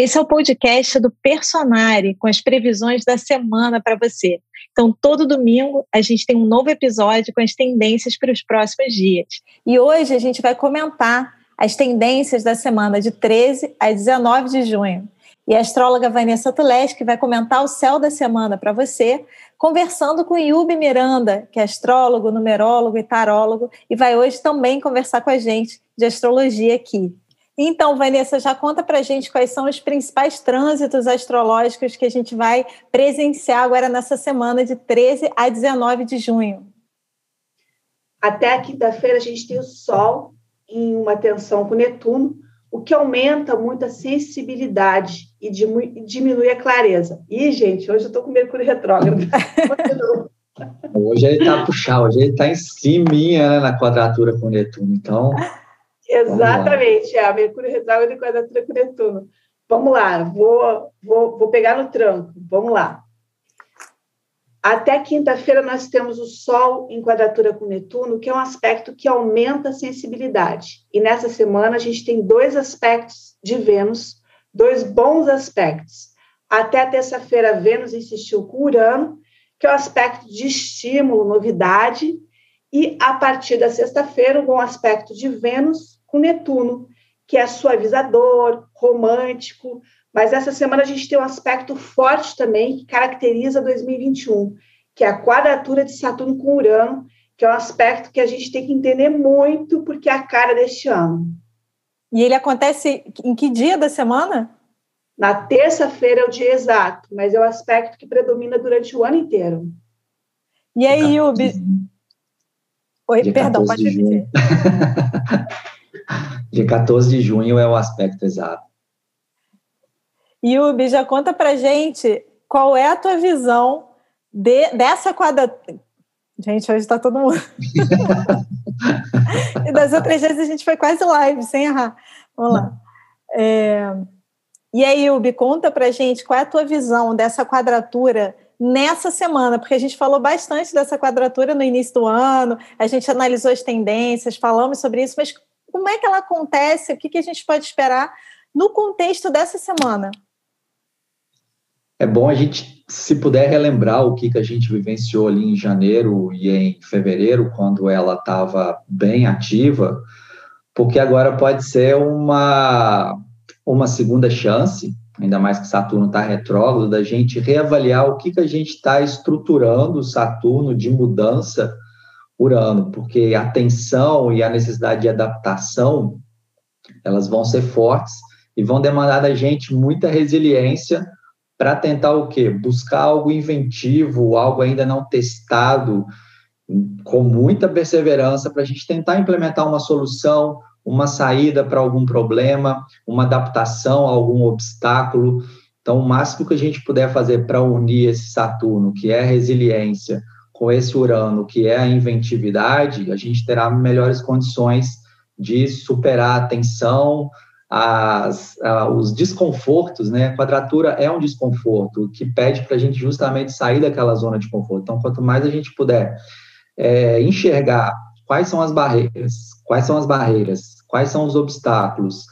Esse é o podcast do Personare, com as previsões da semana para você. Então, todo domingo a gente tem um novo episódio com as tendências para os próximos dias. E hoje a gente vai comentar as tendências da semana de 13 a 19 de junho. E a astróloga Vanessa Tuleski vai comentar o céu da semana para você, conversando com Yubi Miranda, que é astrólogo, numerólogo e tarólogo, e vai hoje também conversar com a gente de astrologia aqui. Então, Vanessa, já conta para a gente quais são os principais trânsitos astrológicos que a gente vai presenciar agora nessa semana de 13 a 19 de junho. Até a quinta-feira a gente tem o Sol em uma tensão com Netuno, o que aumenta muito a sensibilidade e diminui a clareza. E, gente, hoje eu estou com Mercúrio retrógrado. hoje ele está puxado, hoje ele está em cima né, na quadratura com Netuno. Então, Exatamente, é, a Mercúrio retrógrado e quadratura com Netuno. Vamos lá, vou, vou, vou pegar no tranco, vamos lá. Até quinta-feira nós temos o Sol em quadratura com Netuno, que é um aspecto que aumenta a sensibilidade. E nessa semana a gente tem dois aspectos de Vênus, dois bons aspectos. Até terça-feira, Vênus insistiu com Urano, que é um aspecto de estímulo, novidade, e a partir da sexta-feira, um bom aspecto de Vênus com Netuno, que é suavizador, romântico, mas essa semana a gente tem um aspecto forte também que caracteriza 2021, que é a quadratura de Saturno com Urano, que é um aspecto que a gente tem que entender muito porque é a cara deste ano. E ele acontece em que dia da semana? Na terça-feira é o dia exato, mas é o aspecto que predomina durante o ano inteiro. E aí, Yubi? Oi, dia perdão, pode dizer. Dia 14 de junho é o aspecto exato. Yubi, já conta pra gente qual é a tua visão de, dessa quadratura. Gente, hoje está todo mundo. e das outras vezes a gente foi quase live, sem errar. Vamos lá. É... E aí, Yubi, conta pra gente qual é a tua visão dessa quadratura nessa semana, porque a gente falou bastante dessa quadratura no início do ano, a gente analisou as tendências, falamos sobre isso, mas como é que ela acontece? O que, que a gente pode esperar no contexto dessa semana? É bom a gente, se puder, relembrar o que, que a gente vivenciou ali em janeiro e em fevereiro, quando ela estava bem ativa, porque agora pode ser uma, uma segunda chance, ainda mais que Saturno está retrógrado, da gente reavaliar o que, que a gente está estruturando Saturno de mudança Urano, porque a tensão e a necessidade de adaptação, elas vão ser fortes e vão demandar da gente muita resiliência para tentar o quê? Buscar algo inventivo, algo ainda não testado, com muita perseverança para a gente tentar implementar uma solução, uma saída para algum problema, uma adaptação a algum obstáculo. Então, o máximo que a gente puder fazer para unir esse Saturno, que é resiliência, com esse Urano, que é a inventividade, a gente terá melhores condições de superar a tensão, as, a, os desconfortos, né? A quadratura é um desconforto que pede para a gente justamente sair daquela zona de conforto. Então, quanto mais a gente puder é, enxergar quais são as barreiras, quais são as barreiras, quais são os obstáculos,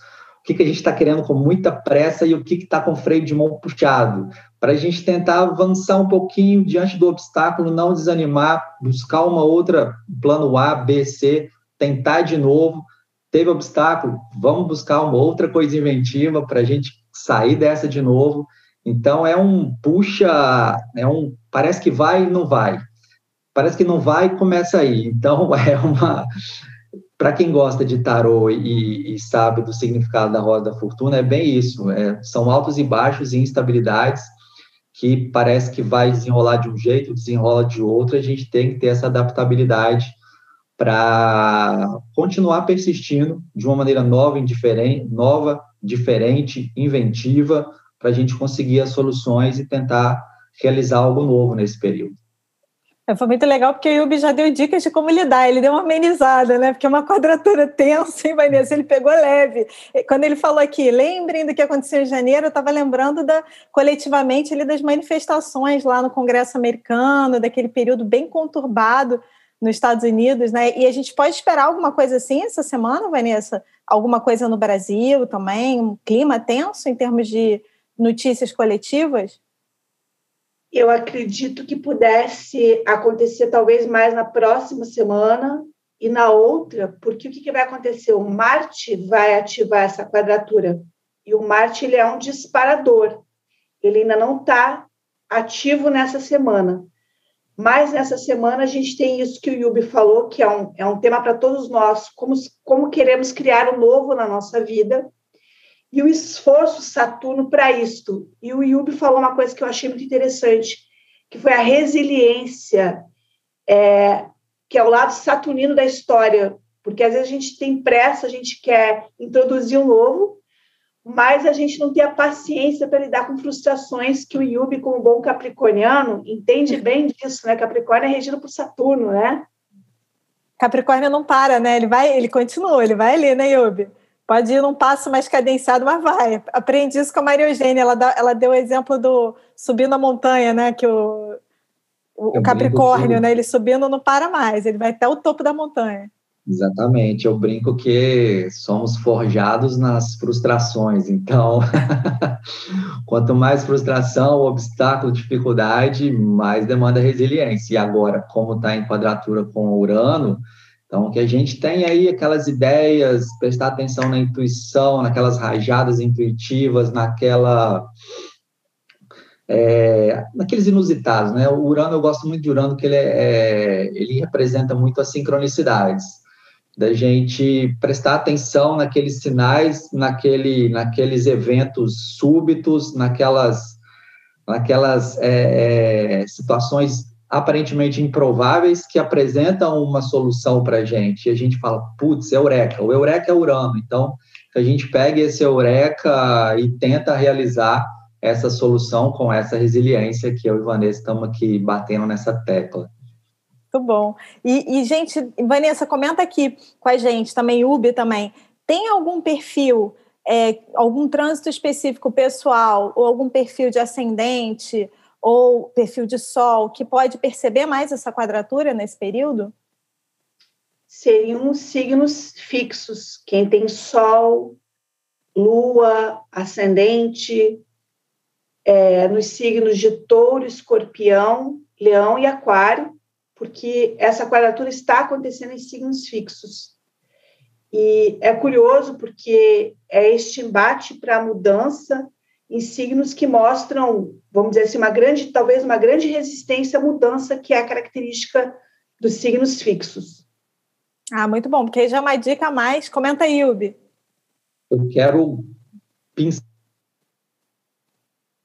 que, que a gente está querendo com muita pressa e o que está com freio de mão puxado, para a gente tentar avançar um pouquinho diante do obstáculo, não desanimar, buscar uma outra plano A, B, C, tentar de novo. Teve obstáculo, vamos buscar uma outra coisa inventiva para a gente sair dessa de novo. Então é um puxa, é um parece que vai e não vai. Parece que não vai e começa aí. Então é uma para quem gosta de tarô e, e, sabe do significado da roda da fortuna, é bem isso. É, são altos e baixos e instabilidades que parece que vai desenrolar de um jeito, desenrola de outro. A gente tem que ter essa adaptabilidade para continuar persistindo de uma maneira nova, indiferente, nova, diferente, inventiva, para a gente conseguir as soluções e tentar realizar algo novo nesse período. É, foi muito legal porque o Yubi já deu dicas de como lidar, ele deu uma amenizada, né? Porque é uma quadratura tensa, hein, Vanessa? Ele pegou leve. Quando ele falou aqui, lembrem do que aconteceu em janeiro, eu estava lembrando da, coletivamente ali das manifestações lá no Congresso americano, daquele período bem conturbado nos Estados Unidos, né? E a gente pode esperar alguma coisa assim essa semana, Vanessa? alguma coisa no Brasil também, um clima tenso em termos de notícias coletivas? Eu acredito que pudesse acontecer talvez mais na próxima semana e na outra, porque o que, que vai acontecer? O Marte vai ativar essa quadratura e o Marte ele é um disparador. Ele ainda não está ativo nessa semana. Mas nessa semana a gente tem isso que o Yubi falou, que é um, é um tema para todos nós, como, como queremos criar o um novo na nossa vida e o esforço Saturno para isto. E o Yubi falou uma coisa que eu achei muito interessante, que foi a resiliência, é, que é o lado saturnino da história, porque às vezes a gente tem pressa, a gente quer introduzir um novo, mas a gente não tem a paciência para lidar com frustrações que o Yubi, como bom capricorniano, entende bem disso, né? Capricórnio é regido por Saturno, né? Capricórnio não para, né? Ele vai, ele continua, ele vai ali, né, Yubi? Pode ir num passo mais cadenciado, mas vai. Aprendi isso com a Maria Eugênia. Ela, dá, ela deu o exemplo do subir na montanha, né? Que o, o Capricórnio, né? Ele subindo não para mais, ele vai até o topo da montanha. Exatamente, eu brinco que somos forjados nas frustrações, então, quanto mais frustração, obstáculo, dificuldade, mais demanda resiliência. E agora, como está em quadratura com o Urano, então, que a gente tem aí aquelas ideias, prestar atenção na intuição, naquelas rajadas intuitivas, naquela. É, naqueles inusitados, né? O Urano, eu gosto muito de Urano, porque ele, é, é ele representa muito as sincronicidades, da gente prestar atenção naqueles sinais, naquele, naqueles eventos súbitos, naquelas, naquelas é, é situações aparentemente improváveis que apresentam uma solução para a gente. E a gente fala, putz, eureka. O eureka é Urano. Então, a gente pega esse eureka e tenta realizar essa solução com essa resiliência que eu e Vanessa estamos aqui batendo nessa tecla. Muito bom. E, e, gente, Vanessa, comenta aqui com a gente, também, Ubi também. Tem algum perfil, é, algum trânsito específico pessoal, ou algum perfil de ascendente, ou perfil de Sol, que pode perceber mais essa quadratura nesse período? Seriam signos fixos. Quem tem Sol, Lua, Ascendente, é, nos signos de Touro, Escorpião, Leão e Aquário, porque essa quadratura está acontecendo em signos fixos. E é curioso porque é este embate para a mudança em signos que mostram, vamos dizer assim, uma grande, talvez uma grande resistência à mudança, que é a característica dos signos fixos. Ah, muito bom, porque já é uma dica a mais. Comenta aí, Ubi. Eu quero pensar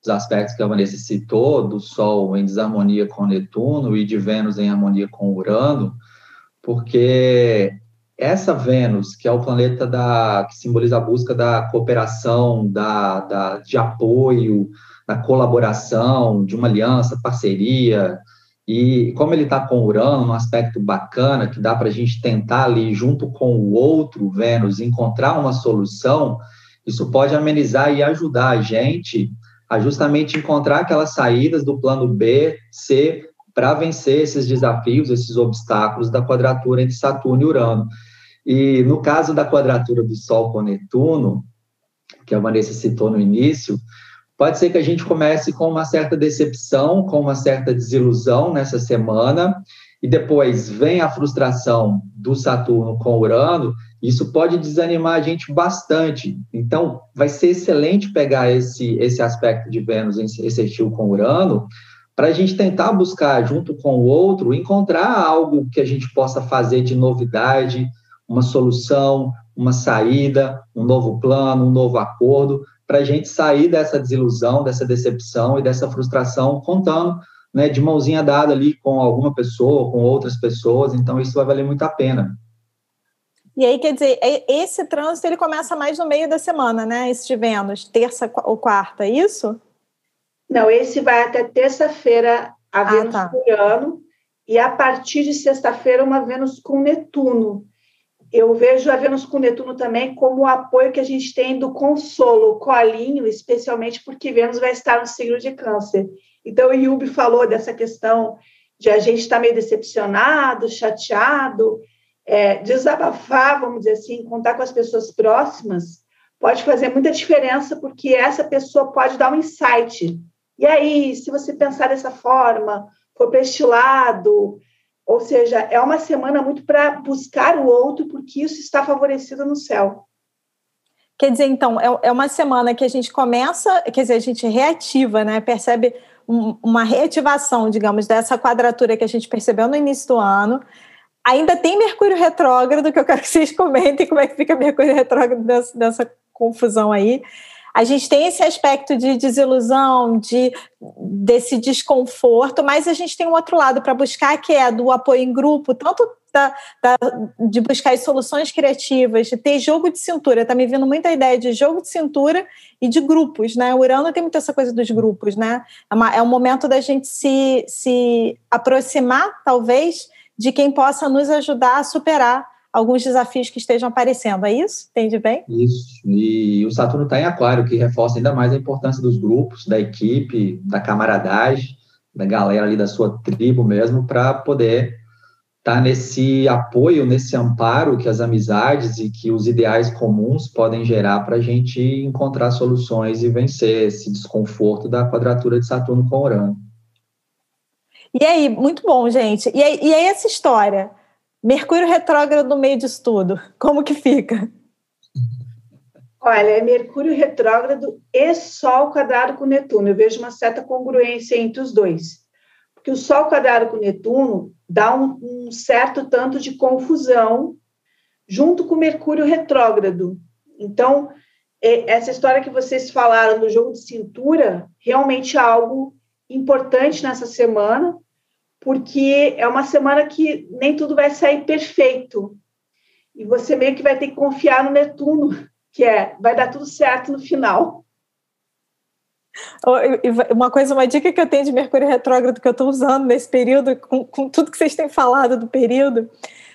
os aspectos que a Vanessa citou, do Sol em desarmonia com Netuno e de Vênus em harmonia com Urano, porque essa Vênus, que é o planeta da, que simboliza a busca da cooperação, da, da, de apoio, da colaboração, de uma aliança, parceria, e como ele está com Urano, um aspecto bacana, que dá para a gente tentar ali, junto com o outro Vênus, encontrar uma solução, isso pode amenizar e ajudar a gente a justamente encontrar aquelas saídas do plano B, C, para vencer esses desafios, esses obstáculos da quadratura entre Saturno e Urano. E no caso da quadratura do Sol com Netuno, que a Vanessa citou no início, pode ser que a gente comece com uma certa decepção, com uma certa desilusão nessa semana, e depois vem a frustração do Saturno com Urano, isso pode desanimar a gente bastante. Então, vai ser excelente pegar esse, esse aspecto de Vênus, esse estilo com Urano, para a gente tentar buscar, junto com o outro, encontrar algo que a gente possa fazer de novidade, uma solução, uma saída, um novo plano, um novo acordo, para a gente sair dessa desilusão, dessa decepção e dessa frustração, contando né, de mãozinha dada ali com alguma pessoa, com outras pessoas, então isso vai valer muito a pena. E aí, quer dizer, esse trânsito ele começa mais no meio da semana, né? Esse de Vênus, terça ou quarta, é isso? Não, esse vai até terça-feira a ah, Vênus tá. ano, e a partir de sexta-feira uma Vênus com Netuno eu vejo a Vênus com Netuno também como o apoio que a gente tem do consolo, colinho, especialmente porque Vênus vai estar no signo de câncer. Então, o Yubi falou dessa questão de a gente estar meio decepcionado, chateado, é, desabafar, vamos dizer assim, contar com as pessoas próximas, pode fazer muita diferença, porque essa pessoa pode dar um insight. E aí, se você pensar dessa forma, for para este lado, ou seja, é uma semana muito para buscar o outro, porque isso está favorecido no céu. Quer dizer, então, é, é uma semana que a gente começa, quer dizer, a gente reativa, né? Percebe um, uma reativação, digamos, dessa quadratura que a gente percebeu no início do ano. Ainda tem Mercúrio retrógrado, que eu quero que vocês comentem como é que fica Mercúrio retrógrado dessa, dessa confusão aí. A gente tem esse aspecto de desilusão, de desse desconforto, mas a gente tem um outro lado para buscar, que é do apoio em grupo, tanto da, da, de buscar soluções criativas, de ter jogo de cintura. Está me vindo muita ideia de jogo de cintura e de grupos, né? O Urano tem muito essa coisa dos grupos, né? É, uma, é um momento da gente se, se aproximar, talvez, de quem possa nos ajudar a superar alguns desafios que estejam aparecendo. É isso? Entende bem? Isso. E o Saturno está em Aquário, que reforça ainda mais a importância dos grupos, da equipe, da camaradagem, da galera ali da sua tribo mesmo, para poder estar tá nesse apoio, nesse amparo que as amizades e que os ideais comuns podem gerar para a gente encontrar soluções e vencer esse desconforto da quadratura de Saturno com Urano. E aí, muito bom, gente. E aí, e aí essa história? Mercúrio retrógrado no meio disso tudo, como que fica? Olha, é Mercúrio retrógrado e Sol quadrado com Netuno. Eu vejo uma certa congruência entre os dois. Porque o Sol quadrado com Netuno dá um, um certo tanto de confusão junto com Mercúrio retrógrado. Então, essa história que vocês falaram do jogo de cintura realmente é algo importante nessa semana, porque é uma semana que nem tudo vai sair perfeito. E você meio que vai ter que confiar no Netuno, que é vai dar tudo certo no final. Uma coisa, uma dica que eu tenho de Mercúrio retrógrado que eu estou usando nesse período, com, com tudo que vocês têm falado do período,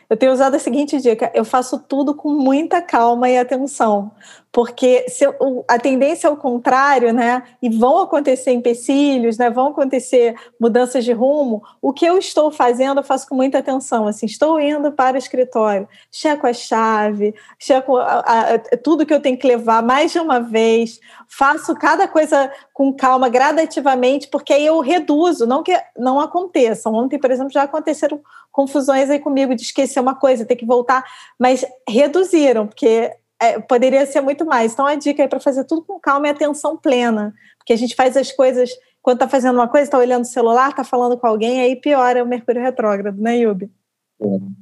eu tenho usado a seguinte dica: eu faço tudo com muita calma e atenção, porque se eu, a tendência é o contrário, né? E vão acontecer empecilhos, né? Vão acontecer mudanças de rumo. O que eu estou fazendo, eu faço com muita atenção. Assim, estou indo para o escritório, checo a chave, checo a, a, tudo que eu tenho que levar mais de uma vez, faço cada coisa com calma, gradativamente, porque aí eu reduzo, não que não aconteçam. Ontem, por exemplo, já aconteceram confusões aí comigo de esquecer uma coisa, ter que voltar, mas reduziram, porque é, poderia ser muito mais. Então, a dica é para fazer tudo com calma e atenção plena, porque a gente faz as coisas quando está fazendo uma coisa, está olhando o celular, está falando com alguém, aí piora o Mercúrio retrógrado, né, Yubi?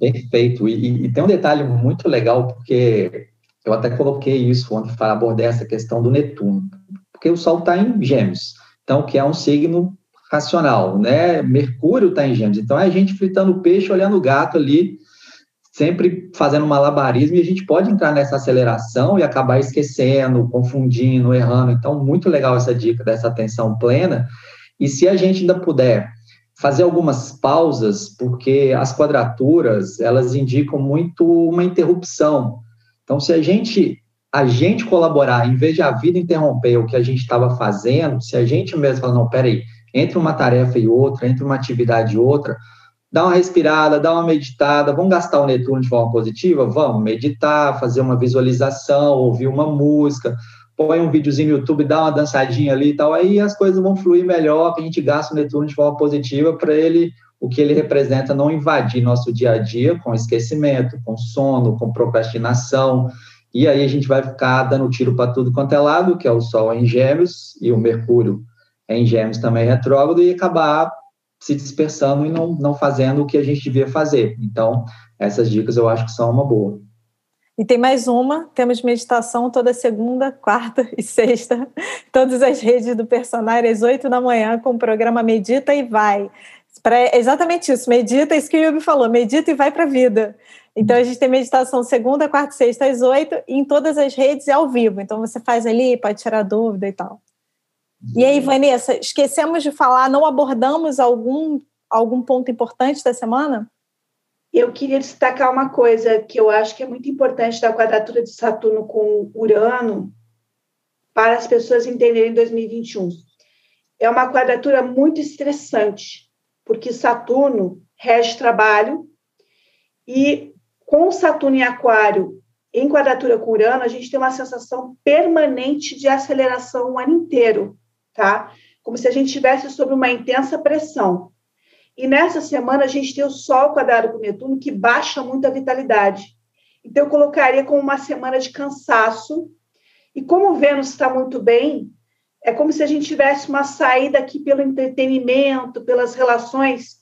perfeito. E, e, tem um detalhe muito legal, porque eu até coloquei isso quando abordei essa questão do Netuno, porque o Sol está em Gêmeos, então que é um signo racional, né? Mercúrio está em Gêmeos, então é a gente fritando peixe, olhando o gato ali, sempre fazendo malabarismo, e a gente pode entrar nessa aceleração e acabar esquecendo, confundindo, errando. Então, muito legal essa dica dessa atenção plena. E se a gente ainda puder fazer algumas pausas, porque as quadraturas, elas indicam muito uma interrupção. Então, se a gente a gente colaborar, em vez de a vida interromper o que a gente estava fazendo, se a gente mesmo falar, não, peraí, entre uma tarefa e outra, entre uma atividade e outra, dá uma respirada, dá uma meditada, vamos gastar o Netuno de forma positiva? Vamos. Meditar, fazer uma visualização, ouvir uma música, põe um videozinho no YouTube, dá uma dançadinha ali e tal, aí as coisas vão fluir melhor, que a gente gasta o Netuno de forma positiva para ele, o que ele representa, não invadir nosso dia a dia com esquecimento, com sono, com procrastinação, e aí a gente vai ficar dando tiro para tudo quanto é lado, que é o Sol em Gêmeos e o Mercúrio em Gêmeos também retrógrado e acabar se dispersando e não, não fazendo o que a gente devia fazer. Então, essas dicas eu acho que são uma boa. E tem mais uma, temos meditação toda segunda, quarta e sexta, todas as redes do personagem às oito da manhã com o programa Medita e Vai. Pra, exatamente isso, medita, isso que o Yubi falou, medita e vai para a vida. Então a gente tem meditação segunda, quarta sexta às oito, em todas as redes e ao vivo. Então você faz ali, pode tirar dúvida e tal. E aí, Vanessa, esquecemos de falar, não abordamos algum, algum ponto importante da semana? Eu queria destacar uma coisa que eu acho que é muito importante da quadratura de Saturno com Urano para as pessoas entenderem 2021. É uma quadratura muito estressante, porque Saturno rege trabalho e Com Saturno em Aquário, em quadratura com Urano, a gente tem uma sensação permanente de aceleração o ano inteiro, tá? Como se a gente estivesse sob uma intensa pressão. E nessa semana a gente tem o Sol quadrado com Netuno, que baixa muito a vitalidade. Então, eu colocaria como uma semana de cansaço. E como Vênus está muito bem, é como se a gente tivesse uma saída aqui pelo entretenimento, pelas relações.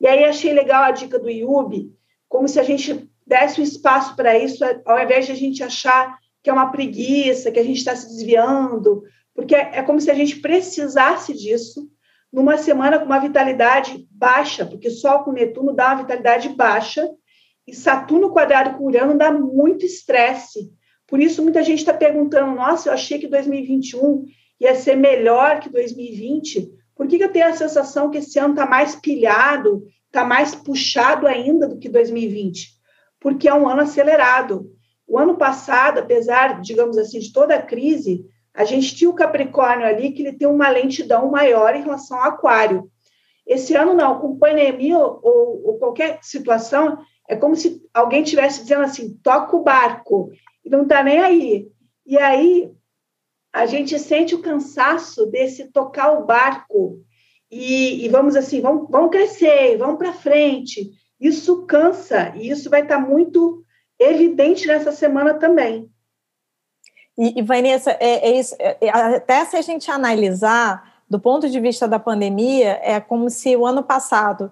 E aí achei legal a dica do Yubi, como se a gente desse um espaço para isso, ao invés de a gente achar que é uma preguiça, que a gente está se desviando, porque é como se a gente precisasse disso numa semana com uma vitalidade baixa, porque Sol com Netuno dá uma vitalidade baixa, e Saturno quadrado com Urano dá muito estresse. Por isso, muita gente está perguntando: nossa, eu achei que 2021 ia ser melhor que 2020. Por que, que eu tenho a sensação que esse ano está mais pilhado, está mais puxado ainda do que 2020? Porque é um ano acelerado. O ano passado, apesar, digamos assim, de toda a crise, a gente tinha o Capricórnio ali que ele tem uma lentidão maior em relação ao Aquário. Esse ano não, com pandemia ou, ou qualquer situação, é como se alguém estivesse dizendo assim: toca o barco, e não está nem aí. E aí a gente sente o cansaço desse tocar o barco e, e vamos assim, vamos, vamos crescer, vamos para frente. Isso cansa e isso vai estar tá muito evidente nessa semana também. E, e Vanessa, é, é isso, é, é, até se a gente analisar do ponto de vista da pandemia, é como se o ano passado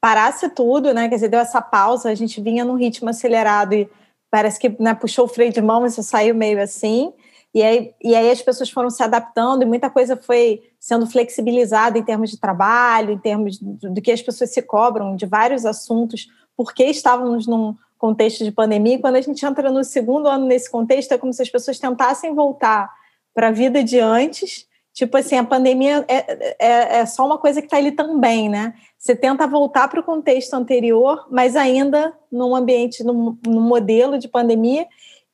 parasse tudo, né? Quer dizer, deu essa pausa, a gente vinha num ritmo acelerado e parece que né, puxou o freio de mão e saiu meio assim. E aí, e aí as pessoas foram se adaptando e muita coisa foi sendo flexibilizada em termos de trabalho, em termos do que as pessoas se cobram de vários assuntos, porque estávamos num contexto de pandemia. Quando a gente entra no segundo ano nesse contexto, é como se as pessoas tentassem voltar para a vida de antes Tipo assim, a pandemia é, é, é só uma coisa que está ali também, né? Você tenta voltar para o contexto anterior, mas ainda num ambiente, num, num, modelo de pandemia,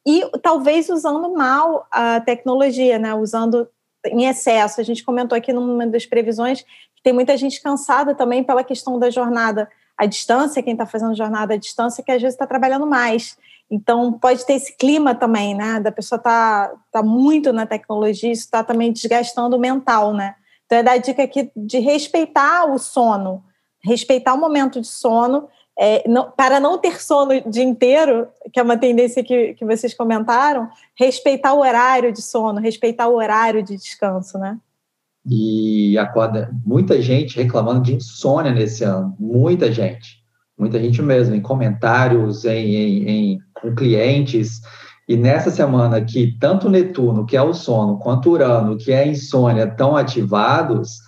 e talvez usando mal a tecnologia, né? Usando em excesso. A gente comentou aqui numa das previsões que tem muita gente cansada também pela questão da jornada à distância, quem está fazendo jornada à distância, que às vezes está trabalhando mais. Então, pode ter esse clima também, né? Da pessoa tá, tá muito na tecnologia, isso está também desgastando o mental, né? Então, é dar a dica aqui de respeitar o sono, respeitar o momento de sono, é, não, para não ter sono o dia inteiro, que é uma tendência que, que vocês comentaram, respeitar o horário de sono, respeitar o horário de descanso, né? E acorda muita gente reclamando de insônia nesse ano, muita gente muita gente mesmo, em comentários, em, em, em, com clientes. E nessa semana que tanto Netuno, que é o sono, quanto Urano, que é a insônia, estão ativados,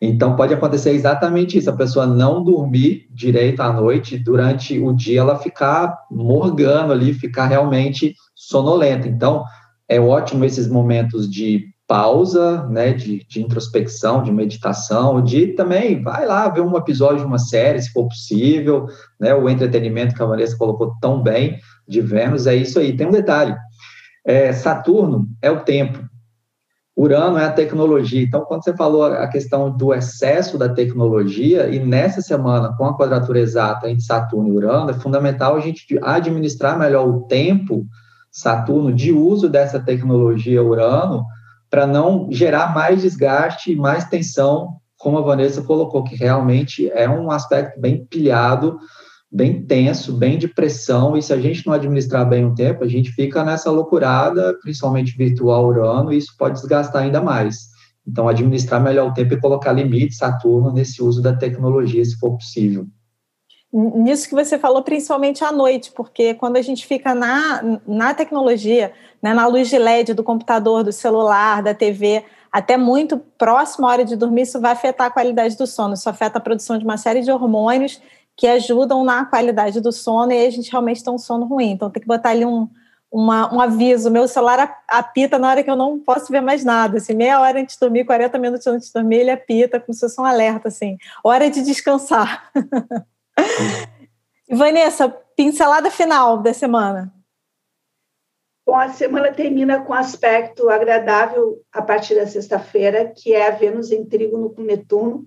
então pode acontecer exatamente isso, a pessoa não dormir direito à noite, durante o dia ela ficar morgando ali, ficar realmente sonolenta. Então, é ótimo esses momentos de pausa, né, de, de, introspecção, de meditação, de também vai lá ver um episódio de uma série, se for possível, né, o entretenimento que a Vanessa colocou tão bem de Vênus, é isso aí. Tem um detalhe, é, Saturno é o tempo, Urano é a tecnologia. Então, quando você falou a questão do excesso da tecnologia, e nessa semana, com a quadratura exata entre Saturno e Urano, é fundamental a gente administrar melhor o tempo, Saturno, de uso dessa tecnologia Urano, para não gerar mais desgaste e mais tensão, como a Vanessa colocou, que realmente é um aspecto bem pilhado, bem tenso, bem de pressão, e se a gente não administrar bem o tempo, a gente fica nessa loucurada, principalmente virtual Urano, e isso pode desgastar ainda mais. Então, administrar melhor o tempo e colocar limites, Saturno, nesse uso da tecnologia, se for possível. Nisso que você falou, principalmente à noite, porque quando a gente fica na, na tecnologia, né, na luz de LED do computador, do celular, da TV, até muito próximo à hora de dormir, isso vai afetar a qualidade do sono. Isso afeta a produção de uma série de hormônios que ajudam na qualidade do sono e a gente realmente tem um sono ruim. Então tem que botar ali um, uma, um aviso. Meu celular apita na hora que eu não posso ver mais nada. Assim, meia hora antes de dormir, 40 minutos antes de dormir, ele apita como se fosse um alerta. Assim, hora de descansar. Vanessa, pincelada final da semana. Bom, a semana termina com um aspecto agradável a partir da sexta-feira, que é a Vênus em trígono com Netuno,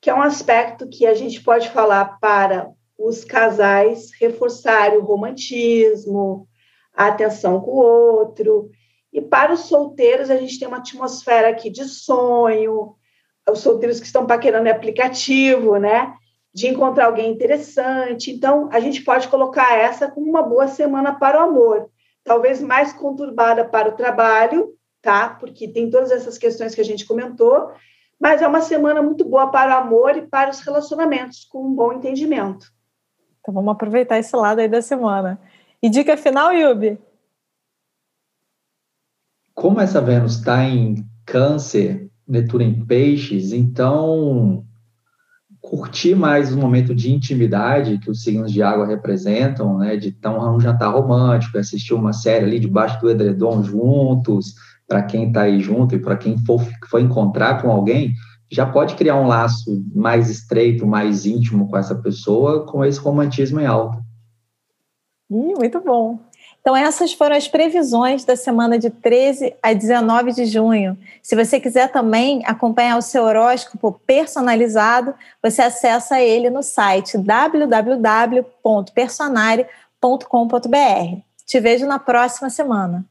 que é um aspecto que a gente pode falar para os casais reforçarem o romantismo, a atenção com o outro. E para os solteiros, a gente tem uma atmosfera aqui de sonho, os solteiros que estão paquerando é aplicativo, né? De encontrar alguém interessante. Então, a gente pode colocar essa como uma boa semana para o amor. Talvez mais conturbada para o trabalho, tá? Porque tem todas essas questões que a gente comentou, mas é uma semana muito boa para o amor e para os relacionamentos, com um bom entendimento. Então vamos aproveitar esse lado aí da semana. E dica final, Yubi? Como essa Vênus está em câncer, Netuno em peixes, então curtir mais o momento de intimidade que os signos de água representam, né, de estar um jantar romântico, assistir uma série ali debaixo do edredom juntos, para quem está aí junto e para quem for, for encontrar com alguém, já pode criar um laço mais estreito, mais íntimo com essa pessoa, com esse romantismo em alta. Ih, muito bom. Então, essas foram as previsões da semana de 13 a 19 de junho. Se você quiser também acompanhar o seu horóscopo personalizado, você acessa ele no site www.personare.com.br. Te vejo na próxima semana.